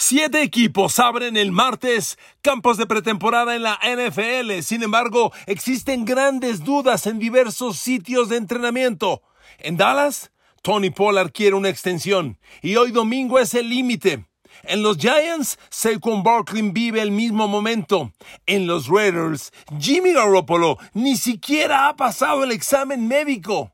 Siete equipos abren el martes campos de pretemporada en la NFL. Sin embargo, existen grandes dudas en diversos sitios de entrenamiento. En Dallas, Tony Pollard quiere una extensión y hoy domingo es el límite. En los Giants, Saquon Barkley vive el mismo momento. En los Raiders, Jimmy Garoppolo ni siquiera ha pasado el examen médico.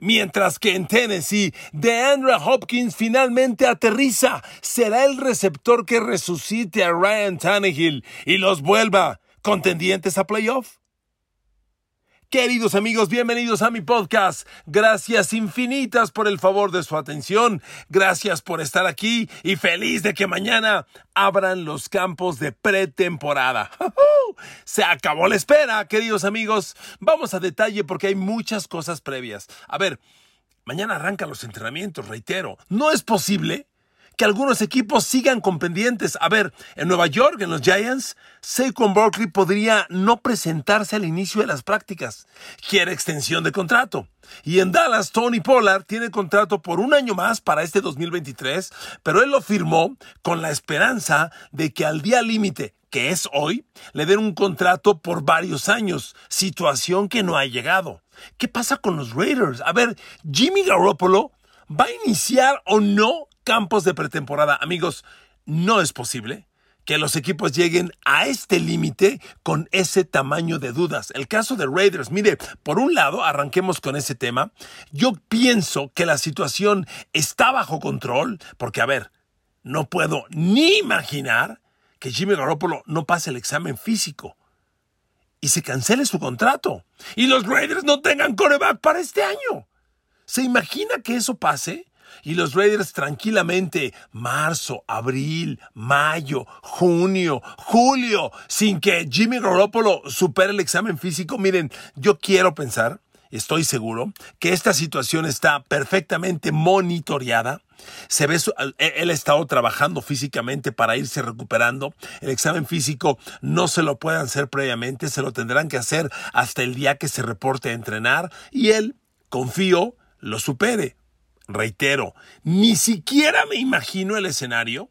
Mientras que en Tennessee, DeAndre Hopkins finalmente aterriza. Será el receptor que resucite a Ryan Tannehill y los vuelva contendientes a playoff. Queridos amigos, bienvenidos a mi podcast. Gracias infinitas por el favor de su atención. Gracias por estar aquí y feliz de que mañana abran los campos de pretemporada. Se acabó la espera, queridos amigos. Vamos a detalle porque hay muchas cosas previas. A ver, mañana arrancan los entrenamientos, reitero. No es posible que algunos equipos sigan con pendientes. A ver, en Nueva York, en los Giants, Saquon Barkley podría no presentarse al inicio de las prácticas. Quiere extensión de contrato. Y en Dallas, Tony Pollard tiene contrato por un año más para este 2023, pero él lo firmó con la esperanza de que al día límite, que es hoy, le den un contrato por varios años, situación que no ha llegado. ¿Qué pasa con los Raiders? A ver, Jimmy Garoppolo va a iniciar o no campos de pretemporada. Amigos, no es posible que los equipos lleguen a este límite con ese tamaño de dudas. El caso de Raiders, mire, por un lado, arranquemos con ese tema. Yo pienso que la situación está bajo control, porque a ver, no puedo ni imaginar que Jimmy Garoppolo no pase el examen físico y se cancele su contrato y los Raiders no tengan coreback para este año. ¿Se imagina que eso pase? Y los Raiders tranquilamente, marzo, abril, mayo, junio, julio, sin que Jimmy Garoppolo supere el examen físico. Miren, yo quiero pensar, estoy seguro, que esta situación está perfectamente monitoreada. Se ve, él ha estado trabajando físicamente para irse recuperando. El examen físico no se lo pueden hacer previamente, se lo tendrán que hacer hasta el día que se reporte a entrenar. Y él, confío, lo supere reitero, ni siquiera me imagino el escenario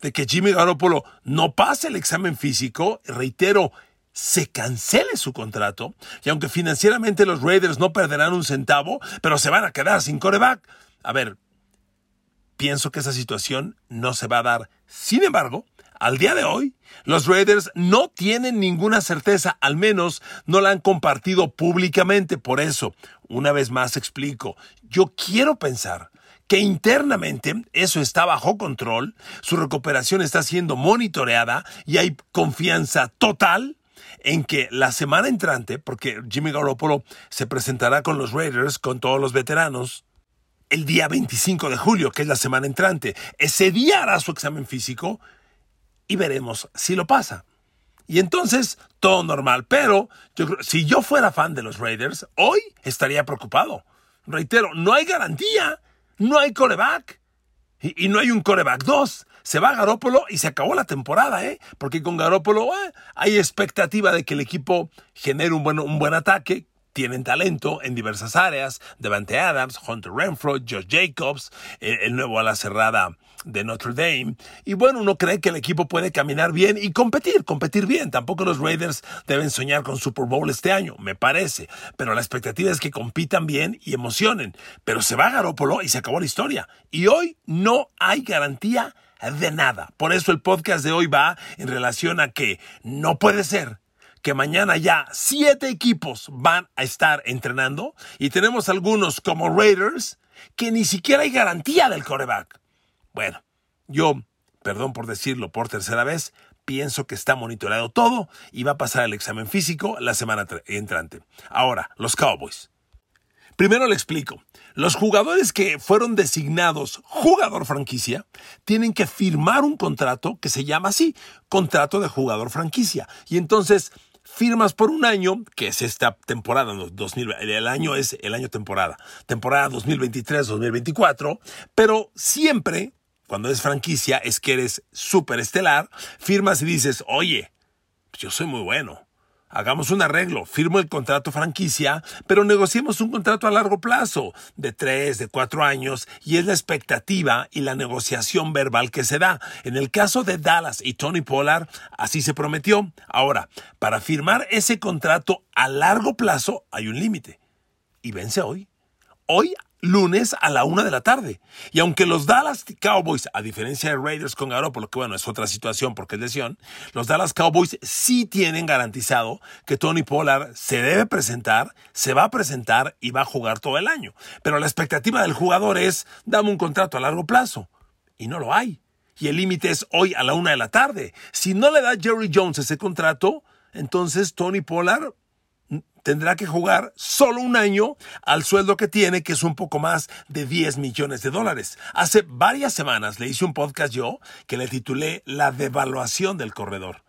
de que Jimmy Garoppolo no pase el examen físico, reitero, se cancele su contrato, y aunque financieramente los Raiders no perderán un centavo, pero se van a quedar sin coreback. A ver, pienso que esa situación no se va a dar. Sin embargo, al día de hoy, los Raiders no tienen ninguna certeza, al menos no la han compartido públicamente. Por eso, una vez más explico, yo quiero pensar que internamente eso está bajo control, su recuperación está siendo monitoreada y hay confianza total en que la semana entrante, porque Jimmy Garoppolo se presentará con los Raiders, con todos los veteranos, el día 25 de julio, que es la semana entrante, ese día hará su examen físico y veremos si lo pasa. Y entonces, todo normal. Pero si yo fuera fan de los Raiders, hoy estaría preocupado. Reitero, no hay garantía, no hay coreback. Y, no hay un coreback 2. Se va Garópolo y se acabó la temporada, ¿eh? Porque con Garópolo eh, hay expectativa de que el equipo genere un buen, un buen ataque, tienen talento en diversas áreas. Devante Adams, Hunter Renfro, Josh Jacobs, el, el nuevo ala cerrada de Notre Dame. Y bueno, uno cree que el equipo puede caminar bien y competir, competir bien. Tampoco los Raiders deben soñar con Super Bowl este año, me parece. Pero la expectativa es que compitan bien y emocionen. Pero se va Garópolo y se acabó la historia. Y hoy no hay garantía de nada. Por eso el podcast de hoy va en relación a que no puede ser que mañana ya siete equipos van a estar entrenando y tenemos algunos como Raiders que ni siquiera hay garantía del coreback. Bueno, yo, perdón por decirlo por tercera vez, pienso que está monitoreado todo y va a pasar el examen físico la semana entrante. Ahora, los Cowboys. Primero le explico. Los jugadores que fueron designados jugador franquicia tienen que firmar un contrato que se llama así, contrato de jugador franquicia. Y entonces firmas por un año, que es esta temporada, 2000, el año es el año temporada, temporada 2023-2024, pero siempre, cuando es franquicia, es que eres súper estelar, firmas y dices, oye, yo soy muy bueno, hagamos un arreglo, firmo el contrato franquicia, pero negociemos un contrato a largo plazo, de tres, de cuatro años, y es la expectativa y la negociación verbal que se da. En el caso de Dallas y Tony Pollard, así se prometió. Ahora, para firmar ese contrato a largo plazo hay un límite. Y vence hoy. Hoy lunes a la una de la tarde. Y aunque los Dallas Cowboys, a diferencia de Raiders con Garoppolo, que bueno, es otra situación porque es lesión, los Dallas Cowboys sí tienen garantizado que Tony Pollard se debe presentar, se va a presentar y va a jugar todo el año. Pero la expectativa del jugador es, dame un contrato a largo plazo. Y no lo hay. Y el límite es hoy a la una de la tarde. Si no le da Jerry Jones ese contrato, entonces Tony Pollard tendrá que jugar solo un año al sueldo que tiene, que es un poco más de 10 millones de dólares. Hace varias semanas le hice un podcast yo que le titulé La devaluación del corredor.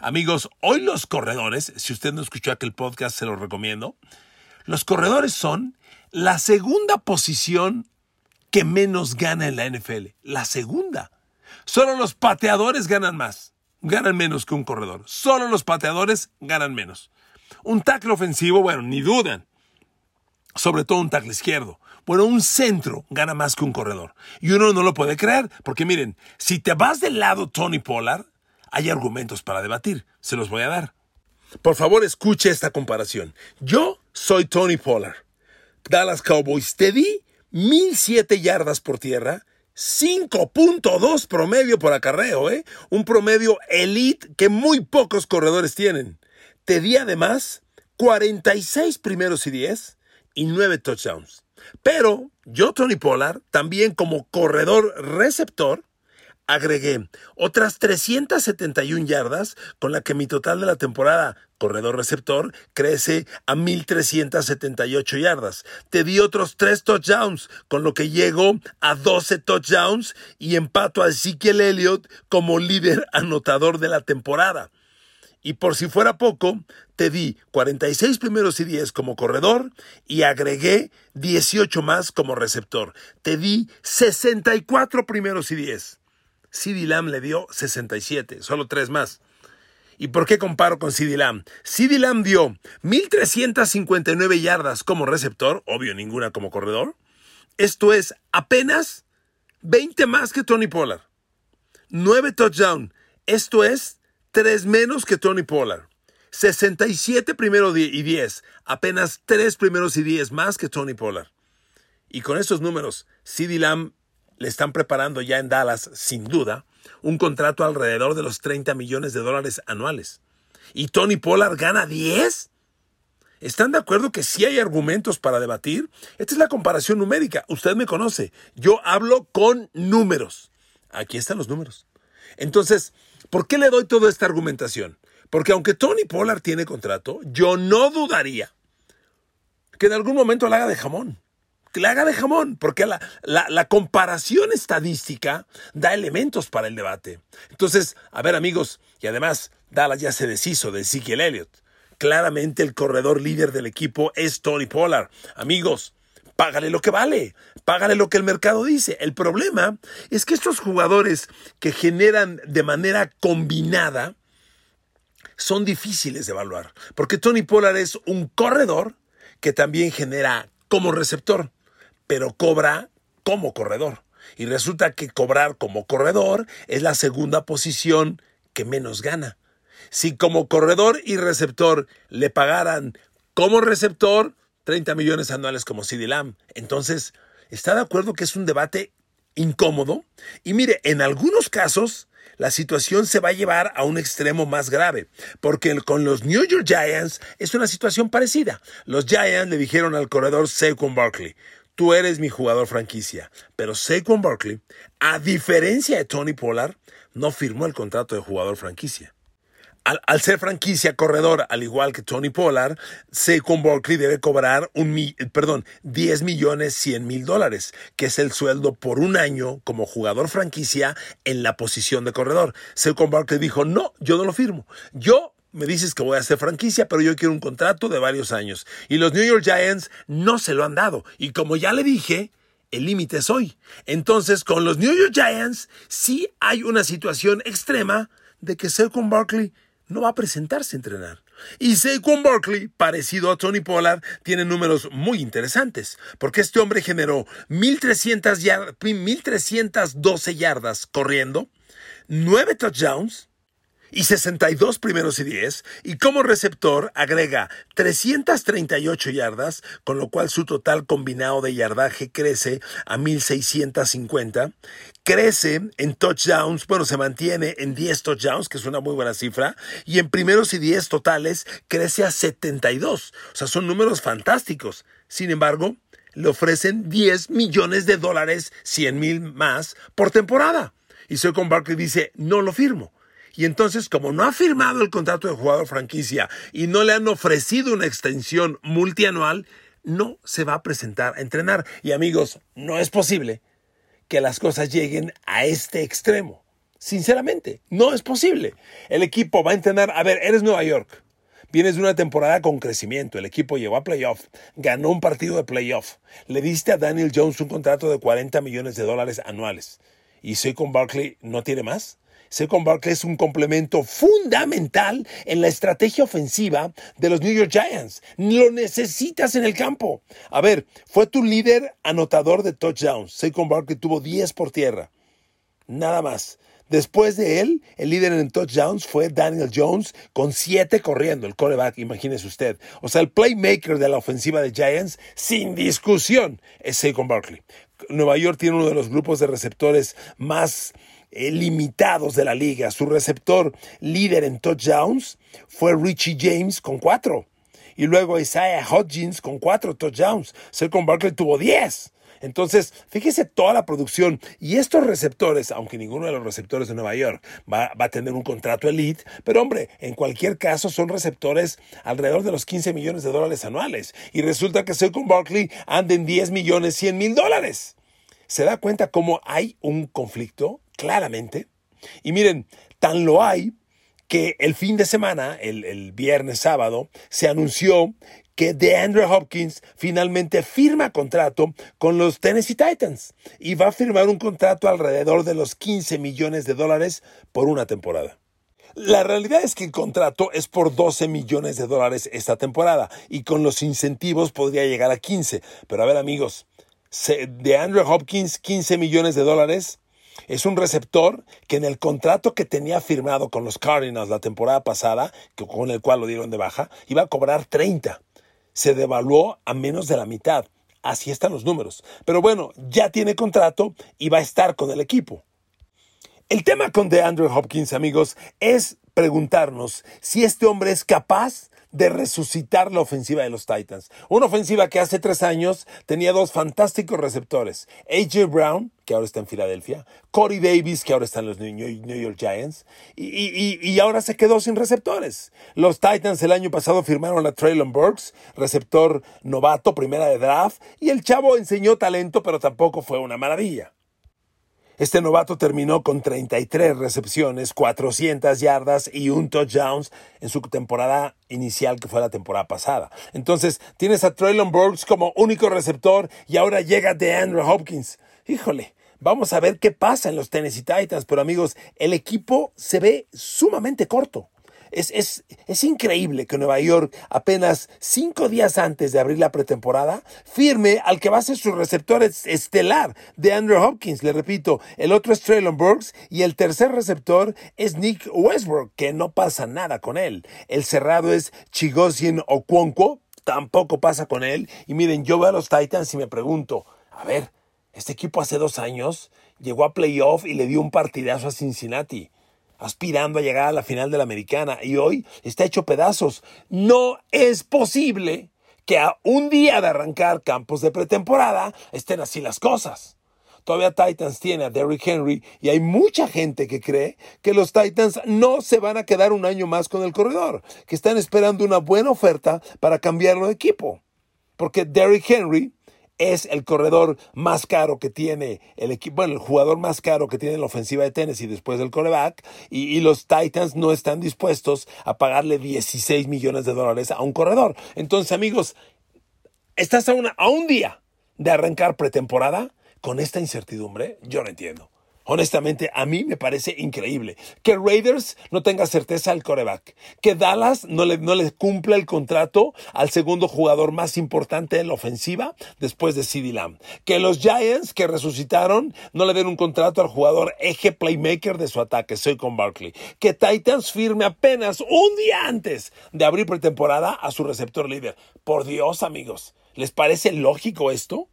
Amigos, hoy los corredores, si usted no escuchó aquel podcast, se lo recomiendo. Los corredores son la segunda posición que menos gana en la NFL. La segunda. Solo los pateadores ganan más. Ganan menos que un corredor. Solo los pateadores ganan menos. Un tackle ofensivo, bueno, ni dudan. Sobre todo un tackle izquierdo. Bueno, un centro gana más que un corredor. Y uno no lo puede creer, porque miren, si te vas del lado Tony Pollard, hay argumentos para debatir. Se los voy a dar. Por favor, escuche esta comparación. Yo soy Tony Pollard. Dallas Cowboys, te di 1007 yardas por tierra, 5.2 promedio por acarreo, ¿eh? Un promedio elite que muy pocos corredores tienen. Te di además 46 primeros y 10 y 9 touchdowns. Pero yo, Tony Pollard, también como corredor receptor, agregué otras 371 yardas, con la que mi total de la temporada corredor receptor crece a 1378 yardas. Te di otros 3 touchdowns, con lo que llego a 12 touchdowns y empato a Ezekiel Elliott como líder anotador de la temporada. Y por si fuera poco, te di 46 primeros y 10 como corredor y agregué 18 más como receptor. Te di 64 primeros y 10. CD Lamb le dio 67, solo 3 más. ¿Y por qué comparo con CD Lamb? CD Lamb dio 1359 yardas como receptor, obvio ninguna como corredor. Esto es apenas 20 más que Tony Pollard. 9 touchdowns. Esto es tres menos que Tony Pollard. 67 primeros y 10, apenas tres primeros y 10 más que Tony Pollard. Y con estos números, CD Lamb le están preparando ya en Dallas, sin duda, un contrato alrededor de los 30 millones de dólares anuales. ¿Y Tony Pollard gana 10? ¿Están de acuerdo que sí hay argumentos para debatir? Esta es la comparación numérica. Usted me conoce. Yo hablo con números. Aquí están los números. Entonces, ¿Por qué le doy toda esta argumentación? Porque aunque Tony Pollard tiene contrato, yo no dudaría que en algún momento la haga de jamón. Que la haga de jamón, porque la, comparación estadística da elementos para el debate. Entonces, a ver amigos, y además Dallas ya se deshizo de Ezekiel Elliott. Claramente el corredor líder del equipo es Tony Pollard. Amigos, págale lo que vale, págale lo que el mercado dice. El problema es que estos jugadores que generan de manera combinada son difíciles de evaluar, porque Tony Pollard es un corredor que también genera como receptor, pero cobra como corredor. Y resulta que cobrar como corredor es la segunda posición que menos gana. Si como corredor y receptor le pagaran como receptor, 30 millones anuales como CD Lamb. Entonces, ¿está de acuerdo que es un debate incómodo? Y mire, en algunos casos, la situación se va a llevar a un extremo más grave, porque con los New York Giants es una situación parecida. Los Giants le dijeron al corredor Saquon Barkley, tú eres mi jugador franquicia, pero Saquon Barkley, a diferencia de Tony Pollard, no firmó el contrato de jugador franquicia. Al, ser franquicia corredor, al igual que Tony Pollard, Saquon Barkley debe cobrar un, perdón, 10 millones 100 mil dólares, que es el sueldo por un año como jugador franquicia en la posición de corredor. Saquon Barkley dijo, no, yo no lo firmo. Yo me dices que voy a hacer franquicia, pero yo quiero un contrato de varios años. Y los New York Giants no se lo han dado. Y como ya le dije, el límite es hoy. Entonces, con los New York Giants sí hay una situación extrema de que Saquon Barkley no va a presentarse a entrenar. Y Saquon Barkley, parecido a Tony Pollard, tiene números muy interesantes, porque este hombre generó 1.312 yardas corriendo, 9 touchdowns, y 62 primeros y 10, y como receptor agrega 338 yardas, con lo cual su total combinado de yardaje crece a 1650. Crece en touchdowns, bueno, se mantiene en 10 touchdowns, que es una muy buena cifra, y en primeros y 10 totales crece a 72. O sea, son números fantásticos. Sin embargo, le ofrecen 10 millones de dólares, 100 mil más, por temporada. Y con Barkley dice, no lo firmo. Y entonces, como no ha firmado el contrato de jugador franquicia y no le han ofrecido una extensión multianual, no se va a presentar a entrenar. Y amigos, no es posible que las cosas lleguen a este extremo. Sinceramente, no es posible. El equipo va a entrenar, a ver, eres Nueva York. Vienes de una temporada con crecimiento. El equipo llegó a playoff, ganó un partido de playoff. Le diste a Daniel Jones un contrato de 40 millones de dólares anuales. ¿Y soy con Barkley no tiene más? Saquon Barkley es un complemento fundamental en la estrategia ofensiva de los New York Giants. Lo necesitas en el campo. A ver, fue tu líder anotador de touchdowns. Saquon Barkley tuvo 10 por tierra. Nada más. Después de él, el líder en touchdowns fue Daniel Jones con 7 corriendo, el coreback, imagínese usted. O sea, el playmaker de la ofensiva de Giants, sin discusión, es Saquon Barkley. Nueva York tiene uno de los grupos de receptores más eh, limitados de la liga. Su receptor líder en touchdowns fue Richie James con cuatro. Y luego Isaiah Hodgins con cuatro touchdowns. Saquon Barkley tuvo diez. Entonces, fíjese toda la producción. Y estos receptores, aunque ninguno de los receptores de Nueva York va, a tener un contrato elite, pero hombre, en cualquier caso son receptores alrededor de los 15 millones de dólares anuales. Y resulta que Saquon Barkley anda en 10 millones 100 mil dólares. ¿Se da cuenta cómo hay un conflicto? Claramente. Y miren, tan lo hay que el fin de semana, el, viernes sábado, se anunció que DeAndre Hopkins finalmente firma contrato con los Tennessee Titans y va a firmar un contrato alrededor de los 15 millones de dólares por una temporada. La realidad es que el contrato es por 12 millones de dólares esta temporada y con los incentivos podría llegar a 15. Pero a ver amigos, DeAndre Hopkins 15 millones de dólares es un receptor que en el contrato que tenía firmado con los Cardinals la temporada pasada, con el cual lo dieron de baja, iba a cobrar 30. Se devaluó a menos de la mitad. Así están los números. Pero bueno, ya tiene contrato y va a estar con el equipo. El tema con DeAndre Hopkins, amigos, es preguntarnos si este hombre es capaz de resucitar la ofensiva de los Titans. Una ofensiva que hace tres años tenía dos fantásticos receptores. AJ Brown, que ahora está en Filadelfia, Corey Davis, que ahora está en los New York Giants, y, ahora se quedó sin receptores. Los Titans el año pasado firmaron a Traylon Burks, receptor novato, primera de draft, y el chavo enseñó talento, pero tampoco fue una maravilla. Este novato terminó con 33 recepciones, 400 yardas y un touchdown en su temporada inicial que fue la temporada pasada. Entonces tienes a Traylon Burks como único receptor y ahora llega DeAndre Hopkins. Híjole, vamos a ver qué pasa en los Tennessee Titans, pero amigos, el equipo se ve sumamente corto. Es, es, increíble que Nueva York, apenas cinco días antes de abrir la pretemporada, firme al que va a ser su receptor estelar de Andrew Hopkins. Le repito, el otro es Traylon Burks y el tercer receptor es Nick Westbrook, que no pasa nada con él. El cerrado es Chigosien Okwonko, tampoco pasa con él. Y miren, yo veo a los Titans y me pregunto, a ver, este equipo hace dos años llegó a playoff y le dio un partidazo a Cincinnati aspirando a llegar a la final de la americana y hoy está hecho pedazos. No es posible que a un día de arrancar campos de pretemporada estén así las cosas. Todavía Titans tiene a Derrick Henry y hay mucha gente que cree que los Titans no se van a quedar un año más con el corredor, que están esperando una buena oferta para cambiarlo de equipo. Porque Derrick Henry es el corredor más caro que tiene el equipo, bueno, el jugador más caro que tiene la ofensiva de Tennessee después del coreback, y, los Titans no están dispuestos a pagarle 16 millones de dólares a un corredor. Entonces, amigos, estás a, una, a un día de arrancar pretemporada con esta incertidumbre, yo no entiendo. Honestamente, a mí me parece increíble que Raiders no tenga certeza al coreback, que Dallas no le, no le cumpla el contrato al segundo jugador más importante en la ofensiva después de CeeDee Lamb, que los Giants que resucitaron no le den un contrato al jugador eje playmaker de su ataque, soy con Barkley, que Titans firme apenas un día antes de abrir pretemporada a su receptor líder. Por Dios, amigos, ¿les parece lógico esto?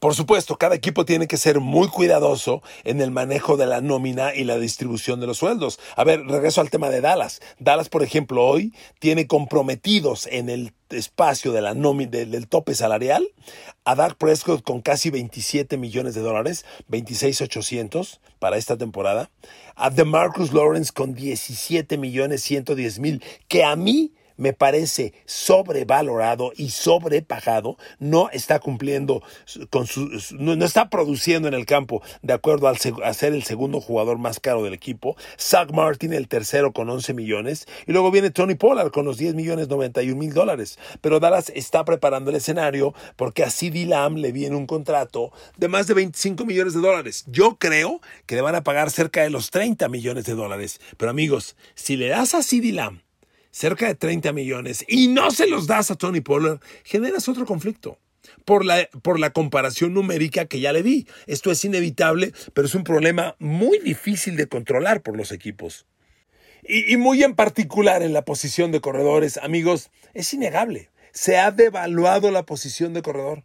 Por supuesto, cada equipo tiene que ser muy cuidadoso en el manejo de la nómina y la distribución de los sueldos. A ver, regreso al tema de Dallas. Dallas, por ejemplo, hoy tiene comprometidos en el espacio de la nómina, del, tope salarial a Dak Prescott con casi 27 millones de dólares, 26,800 para esta temporada, a DeMarcus Lawrence con 17 millones 110 mil, que a mí me parece sobrevalorado y sobrepagado, no está cumpliendo con su, no, está produciendo en el campo de acuerdo al, a ser el segundo jugador más caro del equipo. Zach Martin, el tercero con 11 millones. Y luego viene Tony Pollard con los 10 millones 91 mil dólares. Pero Dallas está preparando el escenario porque a CD Lamb le viene un contrato de más de 25 millones de dólares. Yo creo que le van a pagar cerca de los 30 millones de dólares. Pero amigos, si le das a CD Lamb cerca de 30 millones y no se los das a Tony Pollard, generas otro conflicto. Por la, por la comparación numérica que ya le di. Esto es inevitable, pero es un problema muy difícil de controlar por los equipos. Y, y muy en particular en la posición de corredores, amigos, es innegable. Se ha devaluado la posición de corredor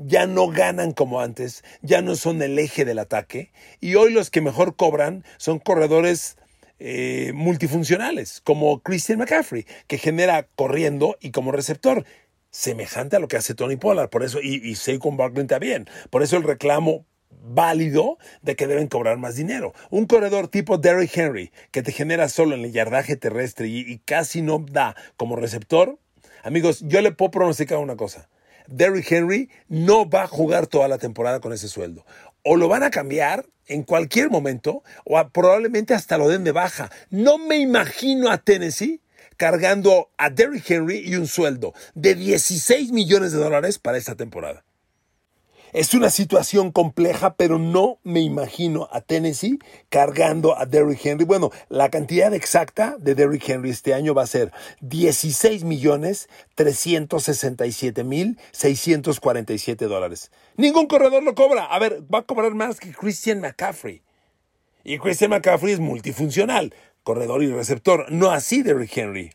ya no ganan como antes, ya no son el eje del ataque y hoy los que mejor cobran son corredores eh, multifuncionales, como Christian McCaffrey, que genera corriendo y como receptor, semejante a lo que hace Tony Pollard, por eso, y, y Saquon Barkley también, por eso el reclamo válido de que deben cobrar más dinero. Un corredor tipo Derrick Henry, que te genera solo en el yardaje terrestre y, y casi no da como receptor, amigos, yo le puedo pronosticar una cosa. Derrick Henry no va a jugar toda la temporada con ese sueldo. O lo van a cambiar en cualquier momento o probablemente hasta lo den de baja. No me imagino a Tennessee cargando a Derrick Henry y un sueldo de 16 millones de dólares para esta temporada. Es una situación compleja, pero no me imagino a Tennessee cargando a Derrick Henry. Bueno, la cantidad exacta de Derrick Henry este año va a ser 16 millones 367 mil 647 dólares. Ningún corredor lo cobra. A ver, va a cobrar más que Christian McCaffrey. Y Christian McCaffrey es multifuncional, corredor y receptor, no así Derrick Henry.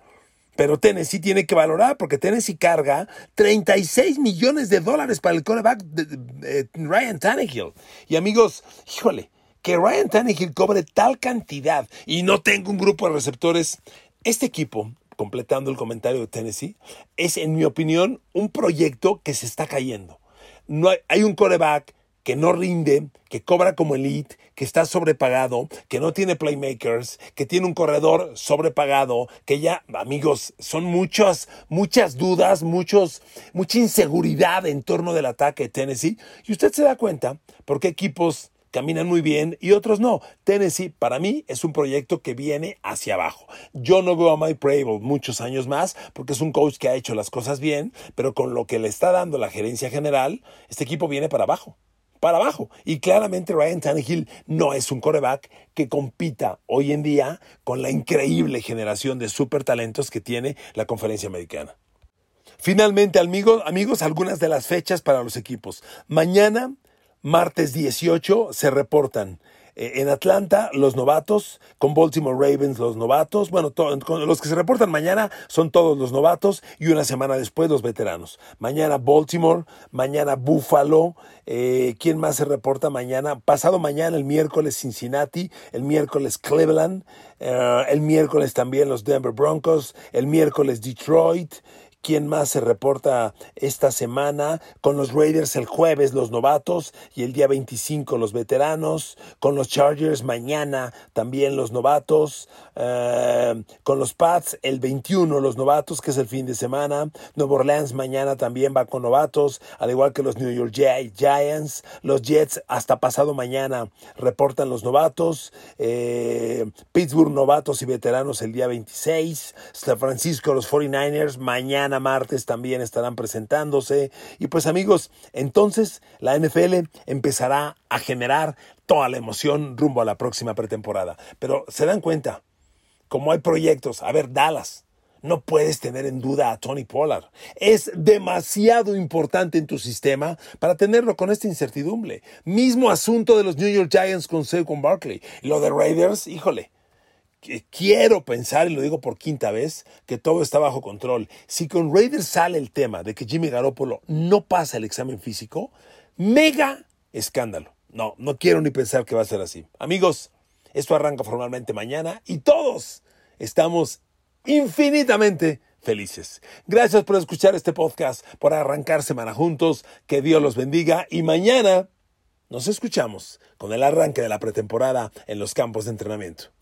Pero Tennessee tiene que valorar porque Tennessee carga 36 millones de dólares para el coreback de, Ryan Tannehill. Y amigos, híjole, que Ryan Tannehill cobre tal cantidad y no tenga un grupo de receptores. Este equipo, completando el comentario de Tennessee, es en mi opinión un proyecto que se está cayendo. No hay, hay un coreback que no rinde, que cobra como elite, que está sobrepagado, que no tiene playmakers, que tiene un corredor sobrepagado, que ya, amigos, son muchas, muchas dudas, muchos, mucha inseguridad en torno del ataque de Tennessee. Y usted se da cuenta porque equipos caminan muy bien y otros no. Tennessee, para mí, es un proyecto que viene hacia abajo. Yo no veo a Mike Prable muchos años más porque es un coach que ha hecho las cosas bien, pero con lo que le está dando la gerencia general, este equipo viene para abajo para abajo. Y claramente Ryan Tannehill no es un coreback que compita hoy en día con la increíble generación de super talentos que tiene la conferencia americana. Finalmente, amigos, amigos, algunas de las fechas para los equipos. Mañana, martes 18, se reportan eh, en Atlanta, los novatos, con Baltimore Ravens, los novatos. Bueno, los que se reportan mañana son todos los novatos y una semana después los veteranos. Mañana Baltimore, mañana Buffalo. Eh, ¿Quién más se reporta mañana? Pasado mañana, el miércoles Cincinnati, el miércoles Cleveland, eh, el miércoles también los Denver Broncos, el miércoles Detroit. ¿Quién más se reporta esta semana? Con los Raiders el jueves los novatos y el día 25 los veteranos. Con los Chargers mañana también los novatos. Eh, con los Pats el 21 los novatos, que es el fin de semana. Nueva Orleans mañana también va con novatos, al igual que los New York Giants. Los Jets hasta pasado mañana reportan los novatos. Eh, Pittsburgh novatos y veteranos el día 26. San Francisco los 49ers mañana martes también estarán presentándose. Y pues amigos, entonces la NFL empezará a generar toda la emoción rumbo a la próxima pretemporada. Pero se dan cuenta, como hay proyectos, a ver, Dallas, no puedes tener en duda a Tony Pollard. Es demasiado importante en tu sistema para tenerlo con esta incertidumbre. Mismo asunto de los New York Giants con Saquon Barkley. Lo de Raiders, híjole. Quiero pensar, y lo digo por quinta vez, que todo está bajo control. Si con Raiders sale el tema de que Jimmy Garoppolo no pasa el examen físico, mega escándalo. No, no quiero ni pensar que va a ser así. Amigos, esto arranca formalmente mañana y todos estamos infinitamente felices. Gracias por escuchar este podcast, por arrancar semana juntos. Que Dios los bendiga y mañana nos escuchamos con el arranque de la pretemporada en los campos de entrenamiento.